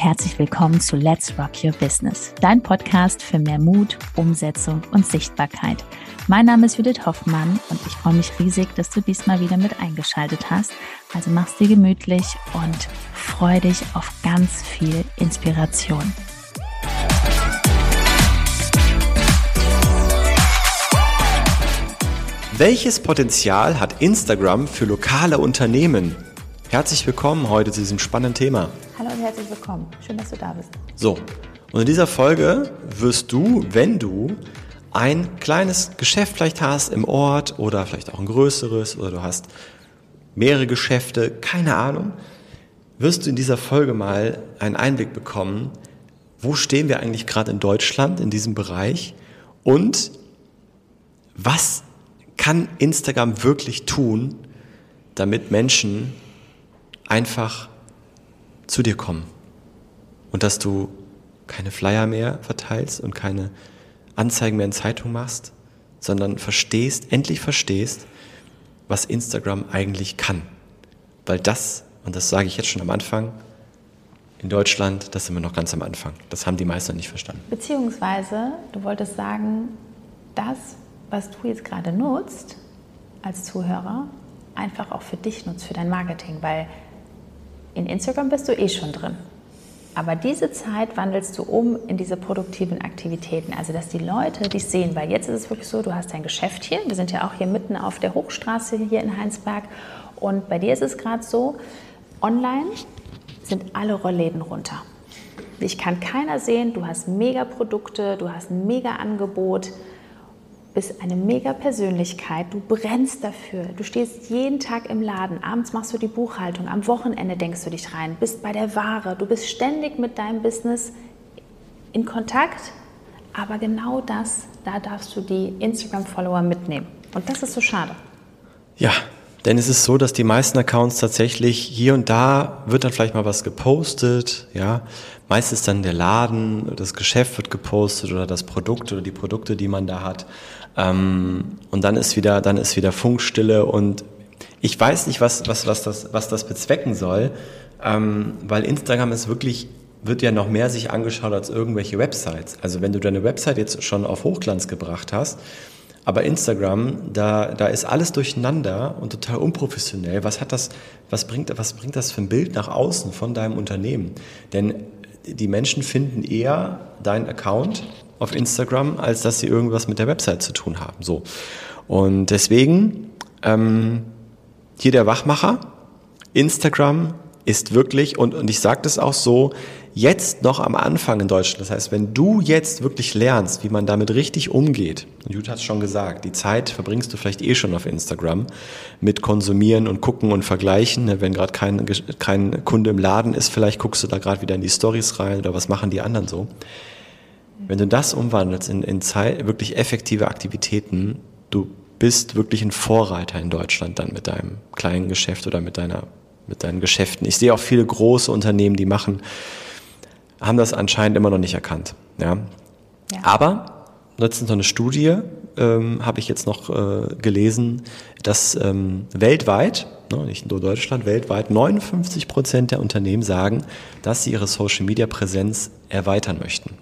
und herzlich willkommen zu Let's Rock Your Business, dein Podcast für mehr Mut, Umsetzung und Sichtbarkeit. Mein Name ist Judith Hoffmann und ich freue mich riesig, dass du diesmal wieder mit eingeschaltet hast. Also mach's dir gemütlich und freu dich auf ganz viel Inspiration. Welches Potenzial hat Instagram für lokale Unternehmen? Herzlich willkommen heute zu diesem spannenden Thema. Hallo herzlich willkommen. Schön, dass du da bist. So, und in dieser Folge wirst du, wenn du ein kleines Geschäft vielleicht hast im Ort oder vielleicht auch ein größeres oder du hast mehrere Geschäfte, keine Ahnung, wirst du in dieser Folge mal einen Einblick bekommen, wo stehen wir eigentlich gerade in Deutschland in diesem Bereich und was kann Instagram wirklich tun, damit Menschen einfach zu dir kommen. Und dass du keine Flyer mehr verteilst und keine Anzeigen mehr in Zeitung machst, sondern verstehst, endlich verstehst, was Instagram eigentlich kann. Weil das, und das sage ich jetzt schon am Anfang, in Deutschland, das sind wir noch ganz am Anfang. Das haben die meisten nicht verstanden. Beziehungsweise, du wolltest sagen, das, was du jetzt gerade nutzt als Zuhörer, einfach auch für dich nutzt, für dein Marketing, weil in Instagram bist du eh schon drin. Aber diese Zeit wandelst du um in diese produktiven Aktivitäten. Also, dass die Leute dich sehen. Weil jetzt ist es wirklich so, du hast dein Geschäft hier. Wir sind ja auch hier mitten auf der Hochstraße hier in Heinsberg. Und bei dir ist es gerade so, online sind alle Rollläden runter. Dich kann keiner sehen. Du hast mega Produkte, du hast ein mega Angebot bist eine mega Persönlichkeit, du brennst dafür, du stehst jeden Tag im Laden, abends machst du die Buchhaltung, am Wochenende denkst du dich rein, bist bei der Ware, du bist ständig mit deinem Business in Kontakt, aber genau das, da darfst du die Instagram-Follower mitnehmen. Und das ist so schade. Ja, denn es ist so, dass die meisten Accounts tatsächlich hier und da wird dann vielleicht mal was gepostet, ja. Meistens dann der Laden, das Geschäft wird gepostet oder das Produkt oder die Produkte, die man da hat. Ähm, und dann ist wieder, dann ist wieder Funkstille und ich weiß nicht, was, was, was, das, was das bezwecken soll, ähm, weil Instagram ist wirklich, wird ja noch mehr sich angeschaut als irgendwelche Websites. Also wenn du deine Website jetzt schon auf Hochglanz gebracht hast, aber Instagram, da, da ist alles durcheinander und total unprofessionell. Was hat das, was bringt, was bringt das für ein Bild nach außen von deinem Unternehmen? Denn die Menschen finden eher deinen Account auf Instagram, als dass sie irgendwas mit der Website zu tun haben. So. Und deswegen ähm, hier der Wachmacher. Instagram ist wirklich, und, und ich sage das auch so, jetzt noch am Anfang in Deutschland. Das heißt, wenn du jetzt wirklich lernst, wie man damit richtig umgeht, und Judith hat es schon gesagt, die Zeit verbringst du vielleicht eh schon auf Instagram mit Konsumieren und Gucken und Vergleichen. Ne, wenn gerade kein, kein Kunde im Laden ist, vielleicht guckst du da gerade wieder in die Stories rein oder was machen die anderen so. Wenn du das umwandelst in, in Zeit, wirklich effektive Aktivitäten, du bist wirklich ein Vorreiter in Deutschland dann mit deinem kleinen Geschäft oder mit deiner mit deinen Geschäften. Ich sehe auch viele große Unternehmen, die machen, haben das anscheinend immer noch nicht erkannt. Ja. ja. Aber letztens noch eine Studie ähm, habe ich jetzt noch äh, gelesen, dass ähm, weltweit, ne, nicht nur Deutschland, weltweit 59 Prozent der Unternehmen sagen, dass sie ihre Social Media Präsenz erweitern möchten.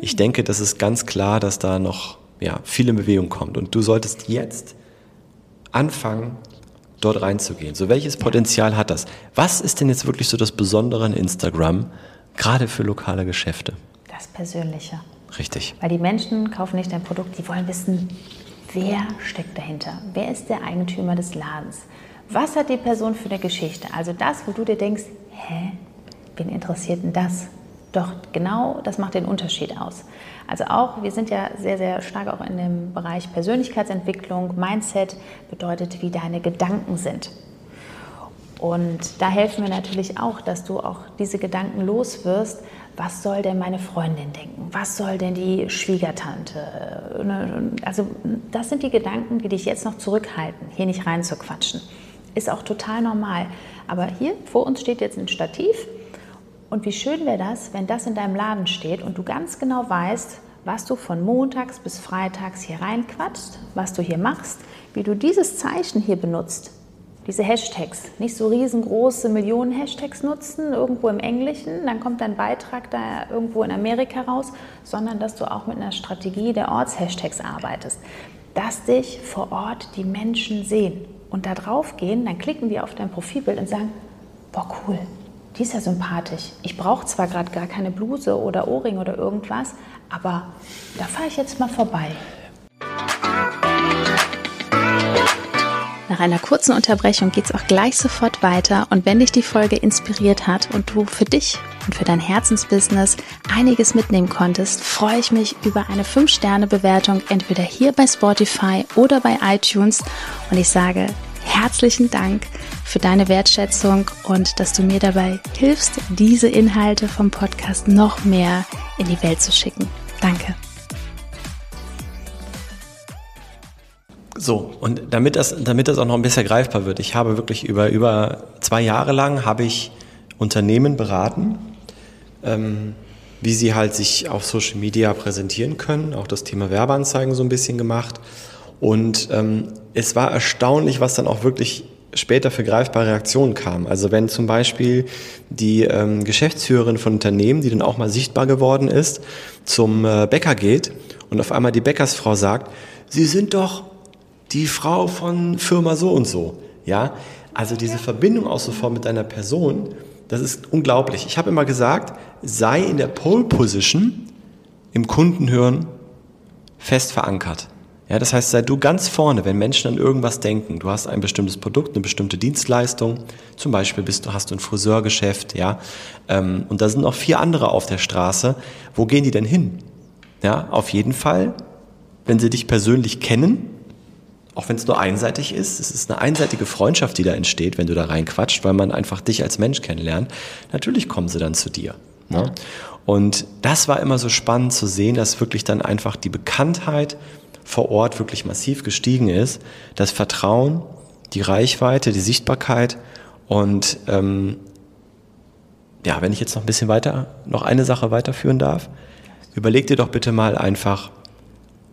Ich denke, das ist ganz klar, dass da noch ja, viel in Bewegung kommt. Und du solltest jetzt anfangen, dort reinzugehen. So welches Potenzial hat das? Was ist denn jetzt wirklich so das Besondere an Instagram, gerade für lokale Geschäfte? Das Persönliche. Richtig. Weil die Menschen kaufen nicht dein Produkt, die wollen wissen, wer steckt dahinter? Wer ist der Eigentümer des Ladens? Was hat die Person für eine Geschichte? Also das, wo du dir denkst, hä, wen interessiert denn das? Doch genau das macht den Unterschied aus. Also auch, wir sind ja sehr, sehr stark auch in dem Bereich Persönlichkeitsentwicklung. Mindset bedeutet, wie deine Gedanken sind. Und da helfen wir natürlich auch, dass du auch diese Gedanken los wirst. Was soll denn meine Freundin denken? Was soll denn die Schwiegertante? Also das sind die Gedanken, die dich jetzt noch zurückhalten, hier nicht reinzuquatschen. Ist auch total normal. Aber hier vor uns steht jetzt ein Stativ und wie schön wäre das, wenn das in deinem Laden steht und du ganz genau weißt, was du von montags bis freitags hier reinquatschst, was du hier machst, wie du dieses Zeichen hier benutzt. diese Hashtags, nicht so riesengroße Millionen Hashtags nutzen, irgendwo im Englischen, dann kommt dein Beitrag da irgendwo in Amerika raus, sondern dass du auch mit einer Strategie der Ortshashtags arbeitest, dass dich vor Ort die Menschen sehen und da drauf gehen, dann klicken die auf dein Profilbild und sagen, boah cool, die ist ja sympathisch. Ich brauche zwar gerade gar keine Bluse oder Ohrring oder irgendwas, aber da fahre ich jetzt mal vorbei. Nach einer kurzen Unterbrechung geht es auch gleich sofort weiter und wenn dich die Folge inspiriert hat und du für dich und für dein Herzensbusiness einiges mitnehmen konntest, freue ich mich über eine 5-Sterne-Bewertung entweder hier bei Spotify oder bei iTunes und ich sage herzlichen Dank für deine Wertschätzung und dass du mir dabei hilfst, diese Inhalte vom Podcast noch mehr in die Welt zu schicken. Danke. So, und damit das, damit das auch noch ein bisschen greifbar wird, ich habe wirklich über, über zwei Jahre lang habe ich Unternehmen beraten, ähm, wie sie halt sich auf Social Media präsentieren können, auch das Thema Werbeanzeigen so ein bisschen gemacht. Und ähm, es war erstaunlich, was dann auch wirklich später für greifbare Reaktionen kam. Also wenn zum Beispiel die ähm, Geschäftsführerin von Unternehmen, die dann auch mal sichtbar geworden ist, zum äh, Bäcker geht und auf einmal die Bäckersfrau sagt, Sie sind doch die Frau von Firma so und so. Ja, also diese Verbindung auch sofort mit deiner Person, das ist unglaublich. Ich habe immer gesagt, sei in der Pole Position im Kundenhören fest verankert. Ja, das heißt, sei du ganz vorne, wenn Menschen an irgendwas denken. Du hast ein bestimmtes Produkt, eine bestimmte Dienstleistung. Zum Beispiel bist du, hast du ein Friseurgeschäft, ja. Ähm, und da sind noch vier andere auf der Straße. Wo gehen die denn hin? Ja, auf jeden Fall, wenn sie dich persönlich kennen, auch wenn es nur einseitig ist, es ist eine einseitige Freundschaft, die da entsteht, wenn du da reinquatscht, weil man einfach dich als Mensch kennenlernt. Natürlich kommen sie dann zu dir. Ne? Und das war immer so spannend zu sehen, dass wirklich dann einfach die Bekanntheit vor Ort wirklich massiv gestiegen ist, das Vertrauen, die Reichweite, die Sichtbarkeit und ähm, ja, wenn ich jetzt noch ein bisschen weiter, noch eine Sache weiterführen darf, überleg dir doch bitte mal einfach,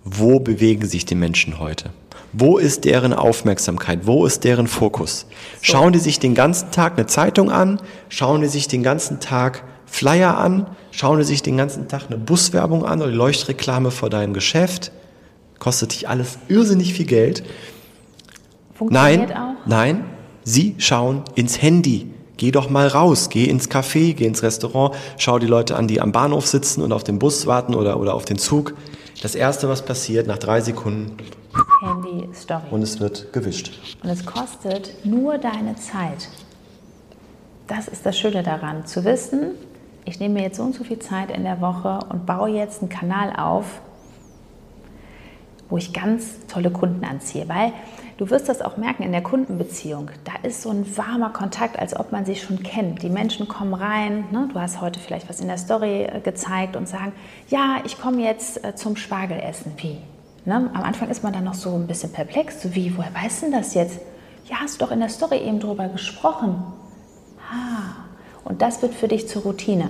wo bewegen sich die Menschen heute? Wo ist deren Aufmerksamkeit? Wo ist deren Fokus? Schauen die sich den ganzen Tag eine Zeitung an? Schauen die sich den ganzen Tag Flyer an? Schauen die sich den ganzen Tag eine Buswerbung an oder die Leuchtreklame vor deinem Geschäft? Kostet dich alles irrsinnig viel Geld. Funktioniert nein, auch? nein, sie schauen ins Handy. Geh doch mal raus, geh ins Café, geh ins Restaurant, schau die Leute an, die am Bahnhof sitzen und auf den Bus warten oder, oder auf den Zug. Das Erste, was passiert, nach drei Sekunden, Handy Story. und es wird gewischt. Und es kostet nur deine Zeit. Das ist das Schöne daran, zu wissen, ich nehme mir jetzt so und so viel Zeit in der Woche und baue jetzt einen Kanal auf, wo ich ganz tolle Kunden anziehe. Weil du wirst das auch merken in der Kundenbeziehung. Da ist so ein warmer Kontakt, als ob man sich schon kennt. Die Menschen kommen rein. Ne? Du hast heute vielleicht was in der Story äh, gezeigt und sagen, ja, ich komme jetzt äh, zum Spargelessen. Wie? Ne? Am Anfang ist man dann noch so ein bisschen perplex. So wie, woher weißt du das jetzt? Ja, hast du doch in der Story eben drüber gesprochen. Ah, und das wird für dich zur Routine.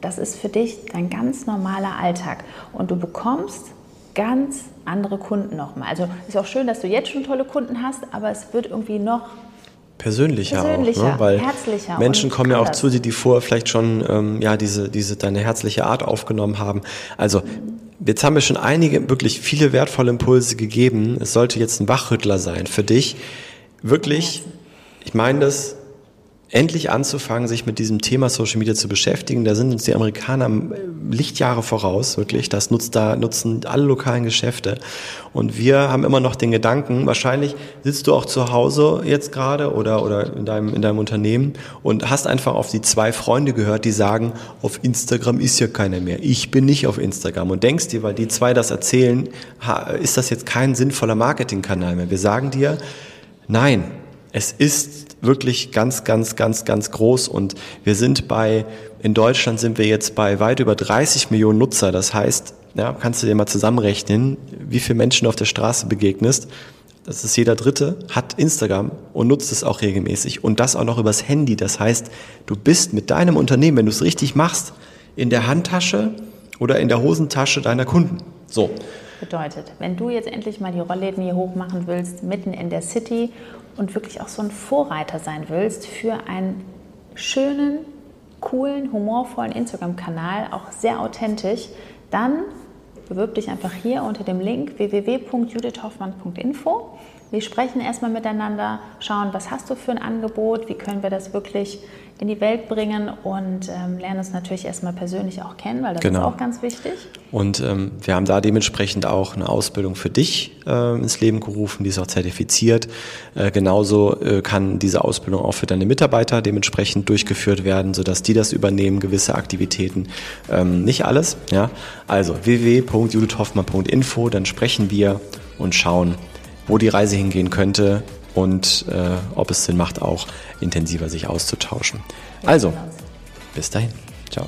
Das ist für dich dein ganz normaler Alltag. Und du bekommst ganz andere Kunden nochmal. Also ist auch schön, dass du jetzt schon tolle Kunden hast, aber es wird irgendwie noch persönlicher, Persönlicher, auch, ne? weil herzlicher Menschen kommen ja auch zu dir, die vorher vielleicht schon ähm, ja diese diese deine herzliche Art aufgenommen haben. Also jetzt haben wir schon einige wirklich viele wertvolle Impulse gegeben. Es sollte jetzt ein Wachrüttler sein für dich, wirklich. Ich meine das endlich anzufangen, sich mit diesem Thema Social Media zu beschäftigen. Da sind uns die Amerikaner äh, Lichtjahre voraus, wirklich. Das nutzt da, nutzen alle lokalen Geschäfte. Und wir haben immer noch den Gedanken, wahrscheinlich sitzt du auch zu Hause jetzt gerade oder, oder in deinem, in deinem Unternehmen und hast einfach auf die zwei Freunde gehört, die sagen, auf Instagram ist ja keiner mehr. Ich bin nicht auf Instagram. Und denkst dir, weil die zwei das erzählen, ist das jetzt kein sinnvoller Marketingkanal mehr. Wir sagen dir, nein, es ist wirklich ganz, ganz, ganz, ganz groß und wir sind bei, in Deutschland sind wir jetzt bei weit über 30 Millionen Nutzer. Das heißt, ja, kannst du dir mal zusammenrechnen, wie viele Menschen du auf der Straße begegnest. Das ist jeder Dritte, hat Instagram und nutzt es auch regelmäßig und das auch noch übers Handy. Das heißt, du bist mit deinem Unternehmen, wenn du es richtig machst, in der Handtasche oder in der Hosentasche deiner Kunden. So. Bedeutet, wenn du jetzt endlich mal die Rollläden hier hoch machen willst, mitten in der City und wirklich auch so ein Vorreiter sein willst für einen schönen, coolen, humorvollen Instagram-Kanal, auch sehr authentisch, dann bewirb dich einfach hier unter dem Link www.judithhoffmann.info. Wir sprechen erstmal miteinander, schauen, was hast du für ein Angebot, wie können wir das wirklich in die Welt bringen und ähm, lernen uns natürlich erstmal persönlich auch kennen, weil das genau. ist auch ganz wichtig. Und ähm, wir haben da dementsprechend auch eine Ausbildung für dich äh, ins Leben gerufen, die ist auch zertifiziert. Äh, genauso äh, kann diese Ausbildung auch für deine Mitarbeiter dementsprechend durchgeführt werden, sodass die das übernehmen, gewisse Aktivitäten. Ähm, nicht alles, ja. Also www.judithhoffmann.info, dann sprechen wir und schauen, wo die Reise hingehen könnte und äh, ob es Sinn macht, auch intensiver sich auszutauschen. Also, bis dahin. Ciao.